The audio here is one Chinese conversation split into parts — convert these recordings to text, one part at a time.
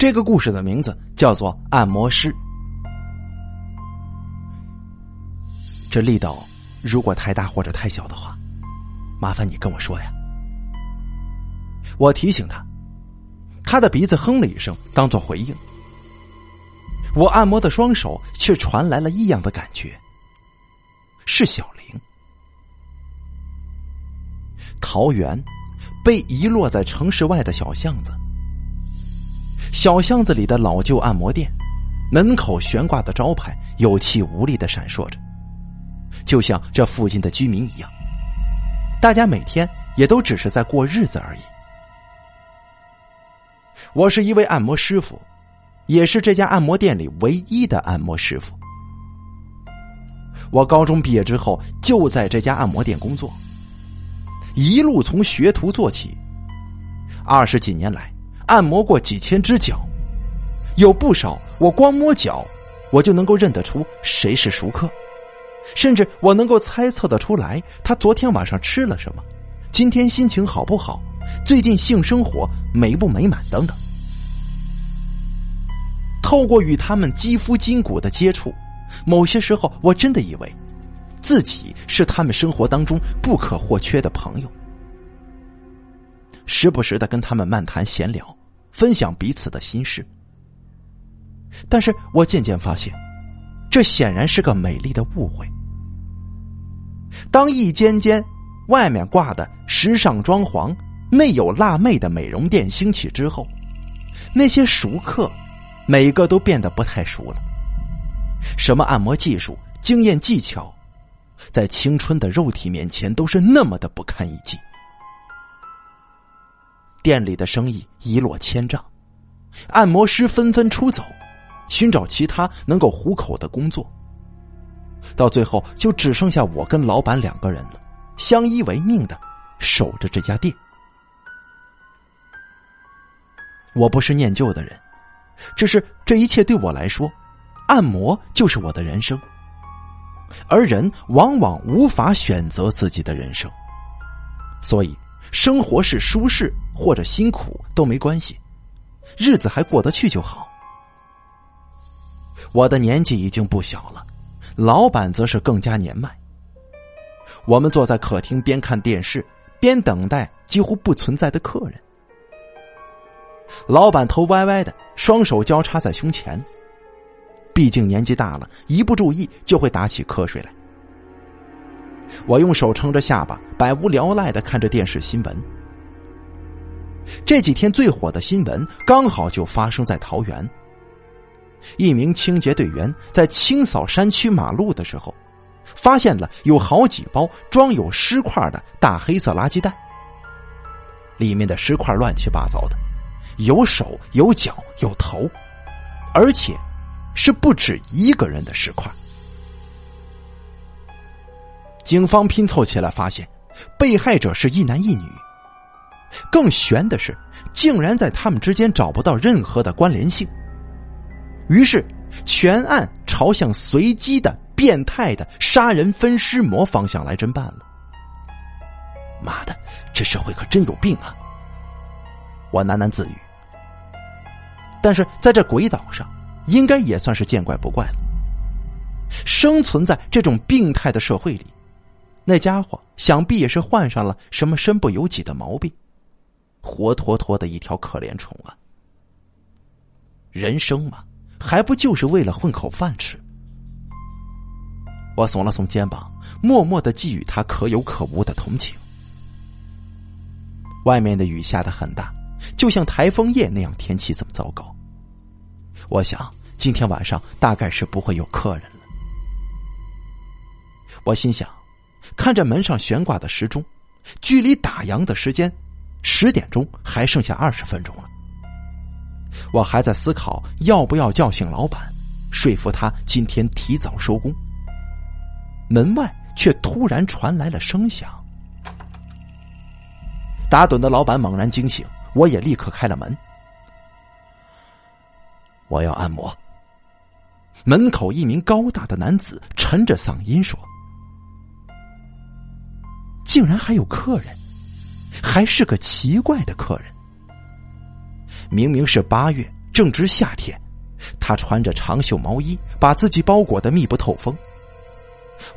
这个故事的名字叫做《按摩师》。这力道如果太大或者太小的话，麻烦你跟我说呀。我提醒他，他的鼻子哼了一声，当做回应。我按摩的双手却传来了异样的感觉，是小玲。桃园被遗落在城市外的小巷子，小巷子里的老旧按摩店，门口悬挂的招牌有气无力的闪烁着。就像这附近的居民一样，大家每天也都只是在过日子而已。我是一位按摩师傅，也是这家按摩店里唯一的按摩师傅。我高中毕业之后就在这家按摩店工作，一路从学徒做起，二十几年来按摩过几千只脚，有不少我光摸脚，我就能够认得出谁是熟客。甚至我能够猜测的出来，他昨天晚上吃了什么，今天心情好不好，最近性生活美不美满等等。透过与他们肌肤筋骨的接触，某些时候我真的以为，自己是他们生活当中不可或缺的朋友，时不时的跟他们漫谈闲聊，分享彼此的心事。但是我渐渐发现。这显然是个美丽的误会。当一间间外面挂的时尚装潢、内有辣妹的美容店兴起之后，那些熟客每个都变得不太熟了。什么按摩技术、经验技巧，在青春的肉体面前都是那么的不堪一击。店里的生意一落千丈，按摩师纷纷出走。寻找其他能够糊口的工作，到最后就只剩下我跟老板两个人了，相依为命的守着这家店。我不是念旧的人，只是这一切对我来说，按摩就是我的人生。而人往往无法选择自己的人生，所以生活是舒适或者辛苦都没关系，日子还过得去就好。我的年纪已经不小了，老板则是更加年迈。我们坐在客厅，边看电视边等待几乎不存在的客人。老板头歪歪的，双手交叉在胸前，毕竟年纪大了，一不注意就会打起瞌睡来。我用手撑着下巴，百无聊赖的看着电视新闻。这几天最火的新闻，刚好就发生在桃园。一名清洁队员在清扫山区马路的时候，发现了有好几包装有尸块的大黑色垃圾袋，里面的尸块乱七八糟的，有手有脚有头，而且是不止一个人的尸块。警方拼凑起来发现，被害者是一男一女。更悬的是，竟然在他们之间找不到任何的关联性。于是，全案朝向随机的、变态的杀人分尸魔方向来侦办了。妈的，这社会可真有病啊！我喃喃自语。但是在这鬼岛上，应该也算是见怪不怪了。生存在这种病态的社会里，那家伙想必也是患上了什么身不由己的毛病，活脱脱的一条可怜虫啊！人生嘛。还不就是为了混口饭吃？我耸了耸肩膀，默默的寄予他可有可无的同情。外面的雨下的很大，就像台风夜那样，天气这么糟糕。我想今天晚上大概是不会有客人了。我心想，看着门上悬挂的时钟，距离打烊的时间十点钟还剩下二十分钟了。我还在思考要不要叫醒老板，说服他今天提早收工。门外却突然传来了声响，打盹的老板猛然惊醒，我也立刻开了门。我要按摩。门口一名高大的男子沉着嗓音说：“竟然还有客人，还是个奇怪的客人。”明明是八月，正值夏天，他穿着长袖毛衣，把自己包裹的密不透风。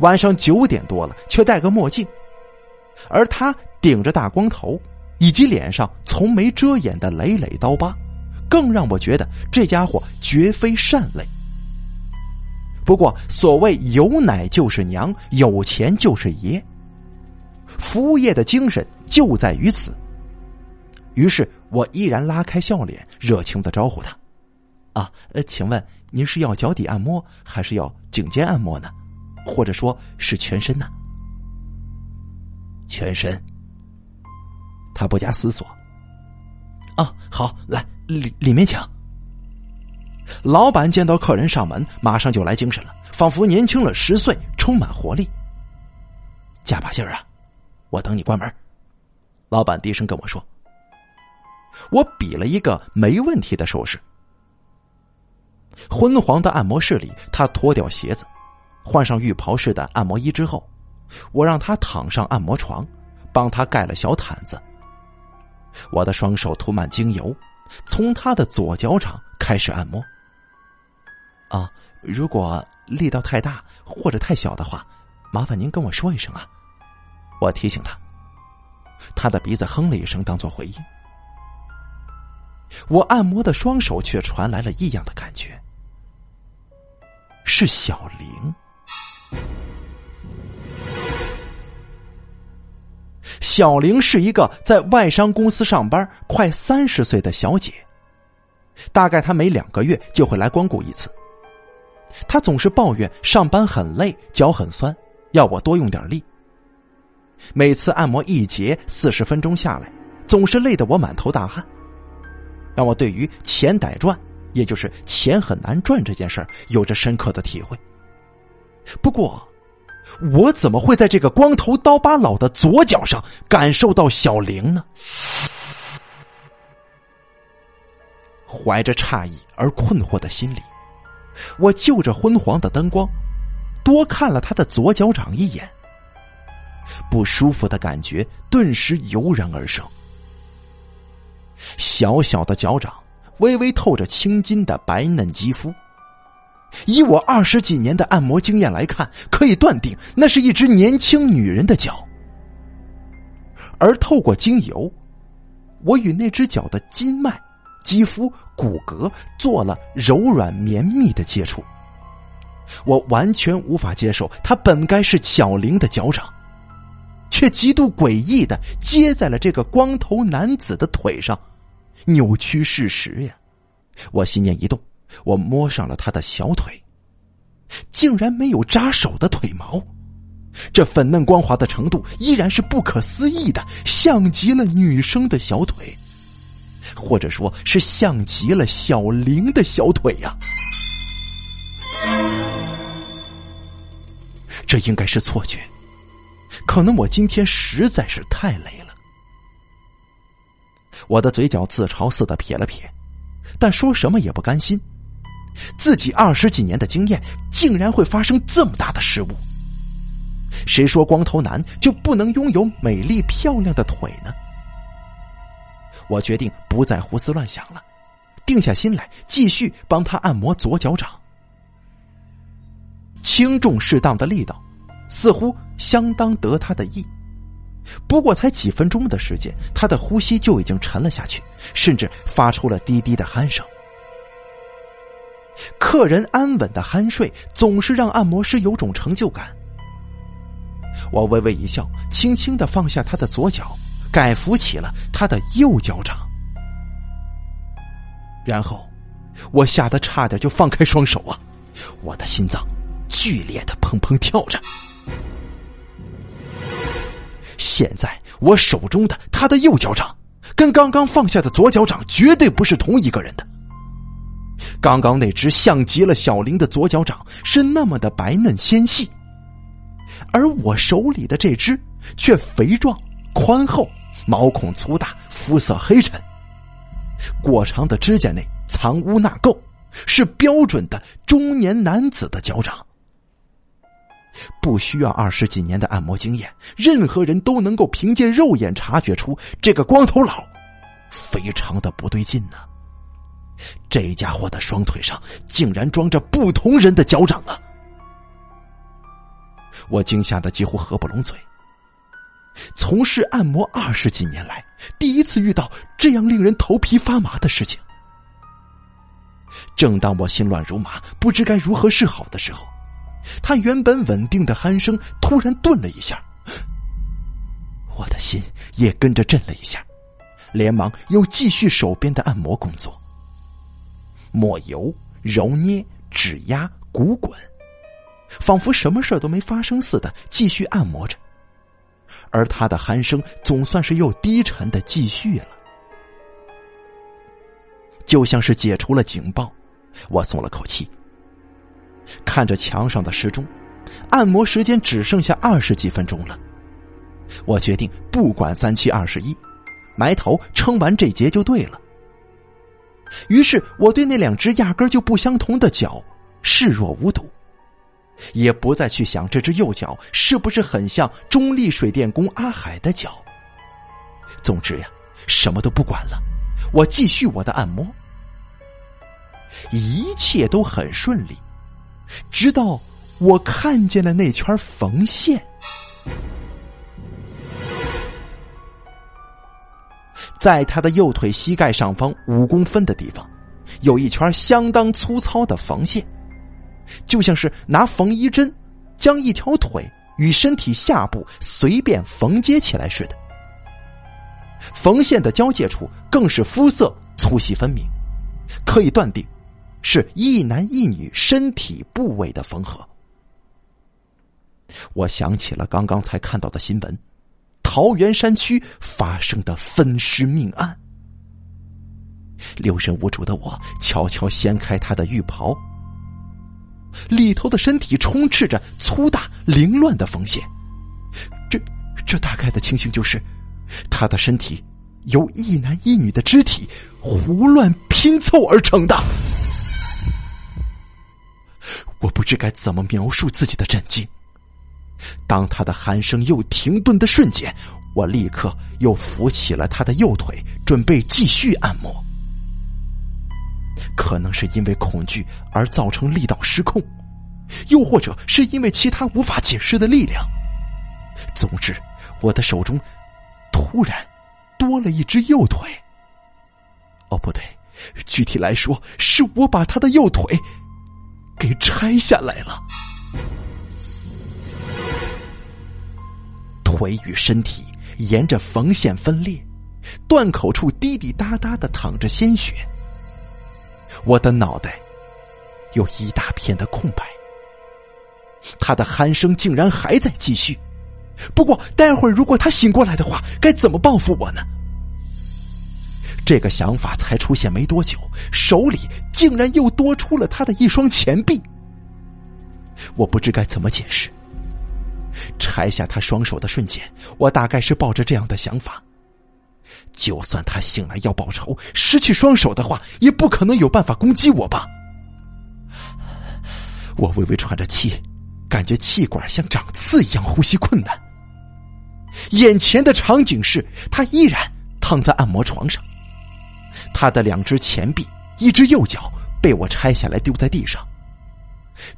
晚上九点多了，却戴个墨镜，而他顶着大光头，以及脸上从没遮掩的累累刀疤，更让我觉得这家伙绝非善类。不过，所谓有奶就是娘，有钱就是爷。服务业的精神就在于此。于是我依然拉开笑脸，热情的招呼他：“啊，呃，请问您是要脚底按摩，还是要颈肩按摩呢？或者说是全身呢？”全身。他不假思索：“啊，好，来里里面请。”老板见到客人上门，马上就来精神了，仿佛年轻了十岁，充满活力。加把劲儿啊！我等你关门。老板低声跟我说。我比了一个没问题的手势。昏黄的按摩室里，他脱掉鞋子，换上浴袍式的按摩衣之后，我让他躺上按摩床，帮他盖了小毯子。我的双手涂满精油，从他的左脚掌开始按摩。啊，如果力道太大或者太小的话，麻烦您跟我说一声啊。我提醒他，他的鼻子哼了一声，当做回应。我按摩的双手却传来了异样的感觉，是小玲。小玲是一个在外商公司上班、快三十岁的小姐，大概她每两个月就会来光顾一次。她总是抱怨上班很累，脚很酸，要我多用点力。每次按摩一节四十分钟下来，总是累得我满头大汗。让我对于钱得赚，也就是钱很难赚这件事儿，有着深刻的体会。不过，我怎么会在这个光头刀疤佬的左脚上感受到小玲呢？怀着诧异而困惑的心理，我就着昏黄的灯光，多看了他的左脚掌一眼。不舒服的感觉顿时油然而生。小小的脚掌，微微透着青筋的白嫩肌肤。以我二十几年的按摩经验来看，可以断定那是一只年轻女人的脚。而透过精油，我与那只脚的筋脉、肌肤、骨骼做了柔软绵密的接触。我完全无法接受，它本该是巧玲的脚掌，却极度诡异的接在了这个光头男子的腿上。扭曲事实呀！我心念一动，我摸上了他的小腿，竟然没有扎手的腿毛，这粉嫩光滑的程度依然是不可思议的，像极了女生的小腿，或者说是像极了小玲的小腿呀！这应该是错觉，可能我今天实在是太累了。我的嘴角自嘲似的撇了撇，但说什么也不甘心。自己二十几年的经验，竟然会发生这么大的失误？谁说光头男就不能拥有美丽漂亮的腿呢？我决定不再胡思乱想了，定下心来继续帮他按摩左脚掌。轻重适当的力道，似乎相当得他的意。不过才几分钟的时间，他的呼吸就已经沉了下去，甚至发出了低低的鼾声。客人安稳的酣睡，总是让按摩师有种成就感。我微微一笑，轻轻的放下他的左脚，改扶起了他的右脚掌，然后我吓得差点就放开双手啊！我的心脏剧烈的砰砰跳着。现在我手中的他的右脚掌，跟刚刚放下的左脚掌绝对不是同一个人的。刚刚那只像极了小玲的左脚掌是那么的白嫩纤细，而我手里的这只却肥壮、宽厚、毛孔粗大、肤色黑沉，过长的指甲内藏污纳垢，是标准的中年男子的脚掌。不需要二十几年的按摩经验，任何人都能够凭借肉眼察觉出这个光头佬非常的不对劲呢。这家伙的双腿上竟然装着不同人的脚掌啊！我惊吓的几乎合不拢嘴。从事按摩二十几年来，第一次遇到这样令人头皮发麻的事情。正当我心乱如麻，不知该如何是好的时候，他原本稳定的鼾声突然顿了一下，我的心也跟着震了一下，连忙又继续手边的按摩工作，抹油、揉捏、指压、鼓滚，仿佛什么事都没发生似的，继续按摩着。而他的鼾声总算是又低沉的继续了，就像是解除了警报，我松了口气。看着墙上的时钟，按摩时间只剩下二十几分钟了。我决定不管三七二十一，埋头撑完这节就对了。于是我对那两只压根就不相同的脚视若无睹。也不再去想这只右脚是不是很像中立水电工阿海的脚。总之呀，什么都不管了，我继续我的按摩，一切都很顺利，直到我看见了那圈缝线，在他的右腿膝盖上方五公分的地方，有一圈相当粗糙的缝线。就像是拿缝衣针将一条腿与身体下部随便缝接起来似的，缝线的交界处更是肤色粗细分明，可以断定是一男一女身体部位的缝合。我想起了刚刚才看到的新闻，桃源山区发生的分尸命案。六神无主的我悄悄掀开他的浴袍。里头的身体充斥着粗大凌乱的缝线，这这大概的情形就是，他的身体由一男一女的肢体胡乱拼凑而成的。我不知该怎么描述自己的震惊。当他的鼾声又停顿的瞬间，我立刻又扶起了他的右腿，准备继续按摩。可能是因为恐惧而造成力道失控，又或者是因为其他无法解释的力量。总之，我的手中突然多了一只右腿。哦，不对，具体来说，是我把他的右腿给拆下来了。腿与身体沿着缝线分裂，断口处滴滴答答的淌着鲜血。我的脑袋有一大片的空白，他的鼾声竟然还在继续。不过，待会儿如果他醒过来的话，该怎么报复我呢？这个想法才出现没多久，手里竟然又多出了他的一双前臂。我不知该怎么解释。拆下他双手的瞬间，我大概是抱着这样的想法。就算他醒来要报仇，失去双手的话，也不可能有办法攻击我吧？我微微喘着气，感觉气管像长刺一样，呼吸困难。眼前的场景是他依然躺在按摩床上，他的两只前臂、一只右脚被我拆下来丢在地上，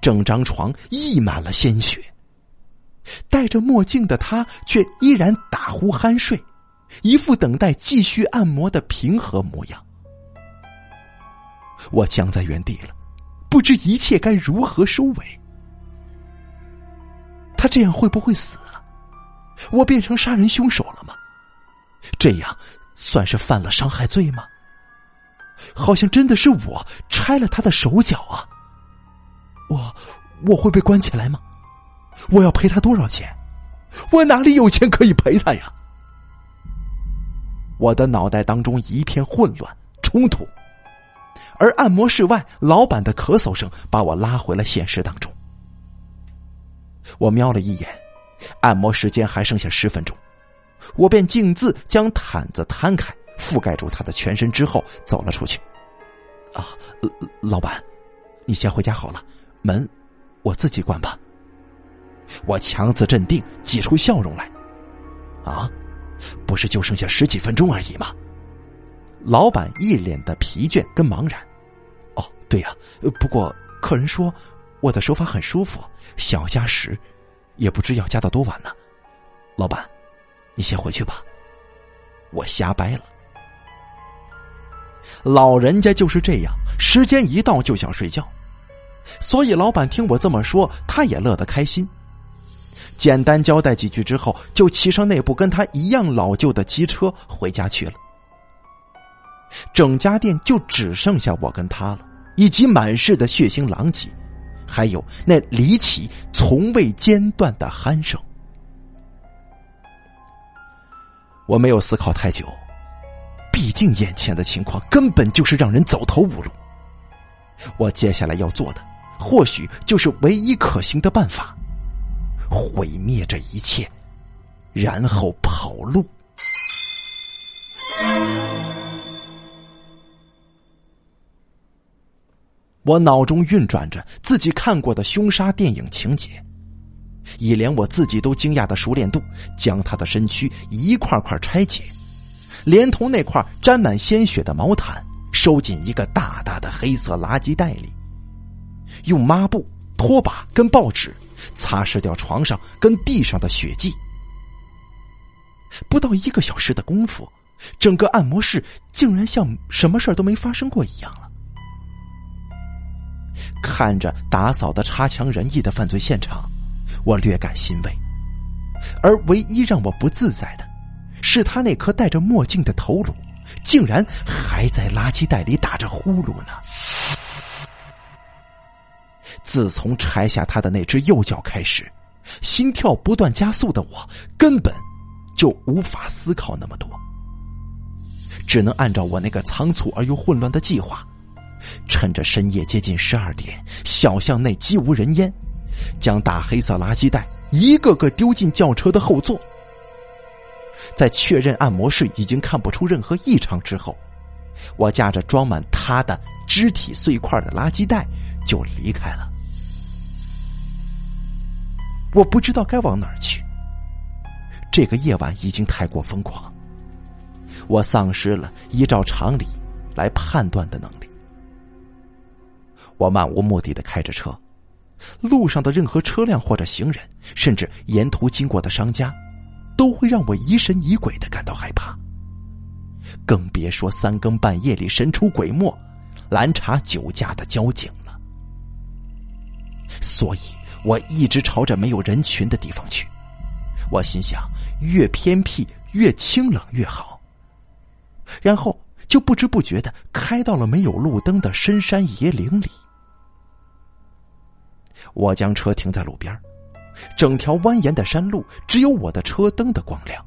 整张床溢满了鲜血。戴着墨镜的他却依然打呼酣睡。一副等待继续按摩的平和模样，我僵在原地了，不知一切该如何收尾。他这样会不会死啊？我变成杀人凶手了吗？这样算是犯了伤害罪吗？好像真的是我拆了他的手脚啊！我我会被关起来吗？我要赔他多少钱？我哪里有钱可以赔他呀？我的脑袋当中一片混乱冲突，而按摩室外老板的咳嗽声把我拉回了现实当中。我瞄了一眼，按摩时间还剩下十分钟，我便径自将毯子摊开，覆盖住他的全身之后走了出去。啊，老板，你先回家好了，门我自己关吧。我强自镇定，挤出笑容来。啊。不是就剩下十几分钟而已吗？老板一脸的疲倦跟茫然，哦对呀，不过客人说我的手法很舒服，想要加时，也不知要加到多晚呢。老板，你先回去吧，我瞎掰了。老人家就是这样，时间一到就想睡觉，所以老板听我这么说，他也乐得开心。简单交代几句之后，就骑上那部跟他一样老旧的机车回家去了。整家店就只剩下我跟他了，以及满室的血腥狼藉，还有那离奇从未间断的鼾声。我没有思考太久。毕竟眼前的情况根本就是让人走投无路。我接下来要做的，或许就是唯一可行的办法：毁灭这一切，然后跑路。我脑中运转着自己看过的凶杀电影情节，以连我自己都惊讶的熟练度，将他的身躯一块块拆解。连同那块沾满鲜血的毛毯，收进一个大大的黑色垃圾袋里，用抹布、拖把跟报纸擦拭掉床上跟地上的血迹。不到一个小时的功夫，整个按摩室竟然像什么事都没发生过一样了。看着打扫的差强人意的犯罪现场，我略感欣慰，而唯一让我不自在的。是他那颗戴着墨镜的头颅，竟然还在垃圾袋里打着呼噜呢。自从拆下他的那只右脚开始，心跳不断加速的我，根本就无法思考那么多，只能按照我那个仓促而又混乱的计划，趁着深夜接近十二点，小巷内寂无人烟，将大黑色垃圾袋一个个丢进轿车的后座。在确认按摩室已经看不出任何异常之后，我驾着装满他的肢体碎块的垃圾袋就离开了。我不知道该往哪儿去。这个夜晚已经太过疯狂，我丧失了依照常理来判断的能力。我漫无目的的开着车，路上的任何车辆或者行人，甚至沿途经过的商家。都会让我疑神疑鬼的感到害怕，更别说三更半夜里神出鬼没、拦查酒驾的交警了。所以我一直朝着没有人群的地方去。我心想，越偏僻、越清冷越好。然后就不知不觉的开到了没有路灯的深山野岭里。我将车停在路边整条蜿蜒的山路只有我的车灯的光亮，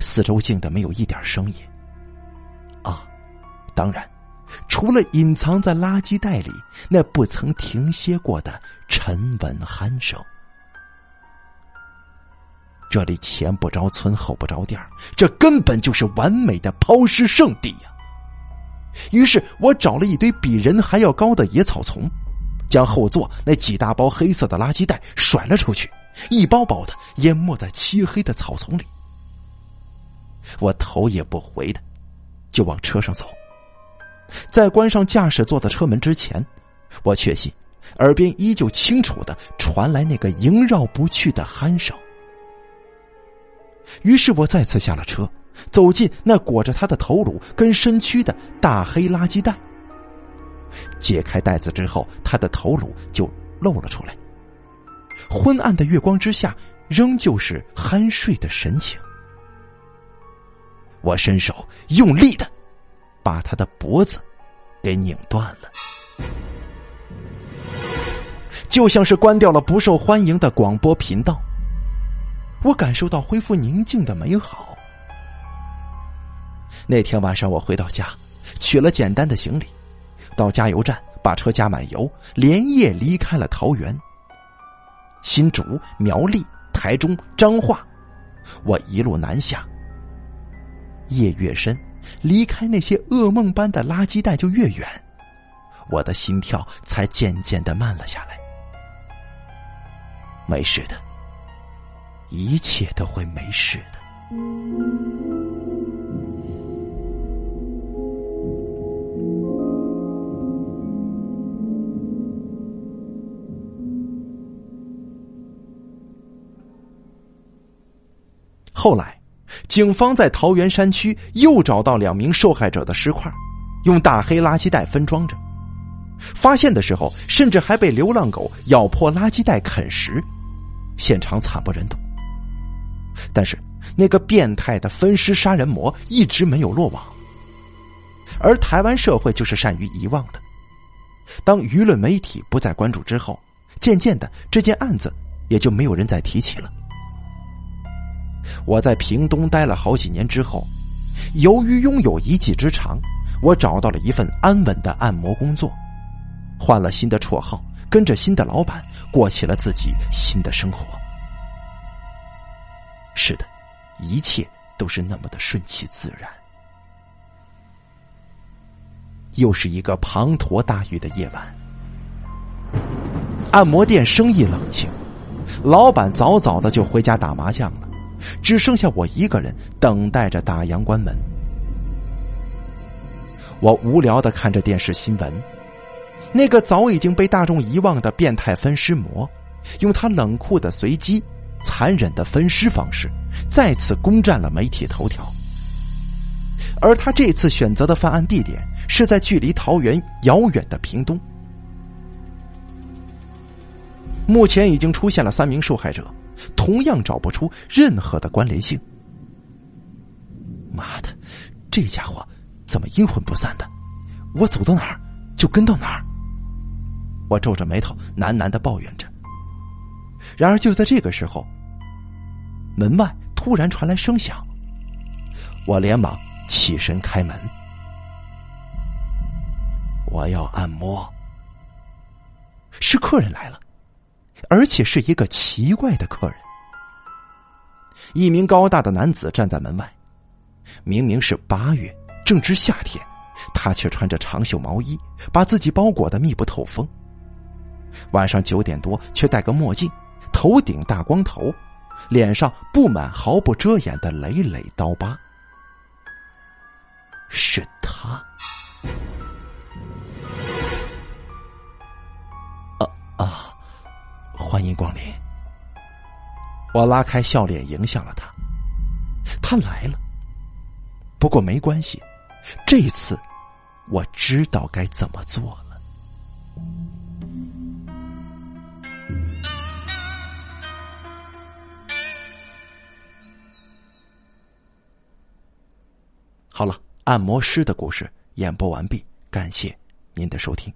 四周静的没有一点声音。啊，当然，除了隐藏在垃圾袋里那不曾停歇过的沉稳鼾声。这里前不着村后不着店这根本就是完美的抛尸圣地呀！于是我找了一堆比人还要高的野草丛。将后座那几大包黑色的垃圾袋甩了出去，一包包的淹没在漆黑的草丛里。我头也不回的就往车上走，在关上驾驶座的车门之前，我确信耳边依旧清楚的传来那个萦绕不去的鼾声。于是我再次下了车，走进那裹着他的头颅跟身躯的大黑垃圾袋。解开袋子之后，他的头颅就露了出来。昏暗的月光之下，仍旧是酣睡的神情。我伸手用力的把他的脖子给拧断了，就像是关掉了不受欢迎的广播频道。我感受到恢复宁静的美好。那天晚上，我回到家，取了简单的行李。到加油站把车加满油，连夜离开了桃园。新竹、苗栗、台中、彰化，我一路南下。夜越深，离开那些噩梦般的垃圾袋就越远，我的心跳才渐渐的慢了下来。没事的，一切都会没事的。后来，警方在桃园山区又找到两名受害者的尸块，用大黑垃圾袋分装着。发现的时候，甚至还被流浪狗咬破垃圾袋啃食，现场惨不忍睹。但是，那个变态的分尸杀人魔一直没有落网。而台湾社会就是善于遗忘的，当舆论媒体不再关注之后，渐渐的这件案子也就没有人再提起了。我在屏东待了好几年之后，由于拥有一技之长，我找到了一份安稳的按摩工作，换了新的绰号，跟着新的老板过起了自己新的生活。是的，一切都是那么的顺其自然。又是一个滂沱大雨的夜晚，按摩店生意冷清，老板早早的就回家打麻将了，只剩下我一个人等待着打烊关门。我无聊的看着电视新闻，那个早已经被大众遗忘的变态分尸魔，用他冷酷的随机、残忍的分尸方式，再次攻占了媒体头条。而他这次选择的犯案地点。是在距离桃园遥远的屏东，目前已经出现了三名受害者，同样找不出任何的关联性。妈的，这家伙怎么阴魂不散的？我走到哪儿就跟到哪儿。我皱着眉头喃喃的抱怨着。然而就在这个时候，门外突然传来声响，我连忙起身开门。我要按摩，是客人来了，而且是一个奇怪的客人。一名高大的男子站在门外，明明是八月，正值夏天，他却穿着长袖毛衣，把自己包裹的密不透风。晚上九点多，却戴个墨镜，头顶大光头，脸上布满毫不遮掩的累累刀疤，是他。欢迎光临。我拉开笑脸迎向了他，他来了。不过没关系，这次我知道该怎么做了。好了，按摩师的故事演播完毕，感谢您的收听。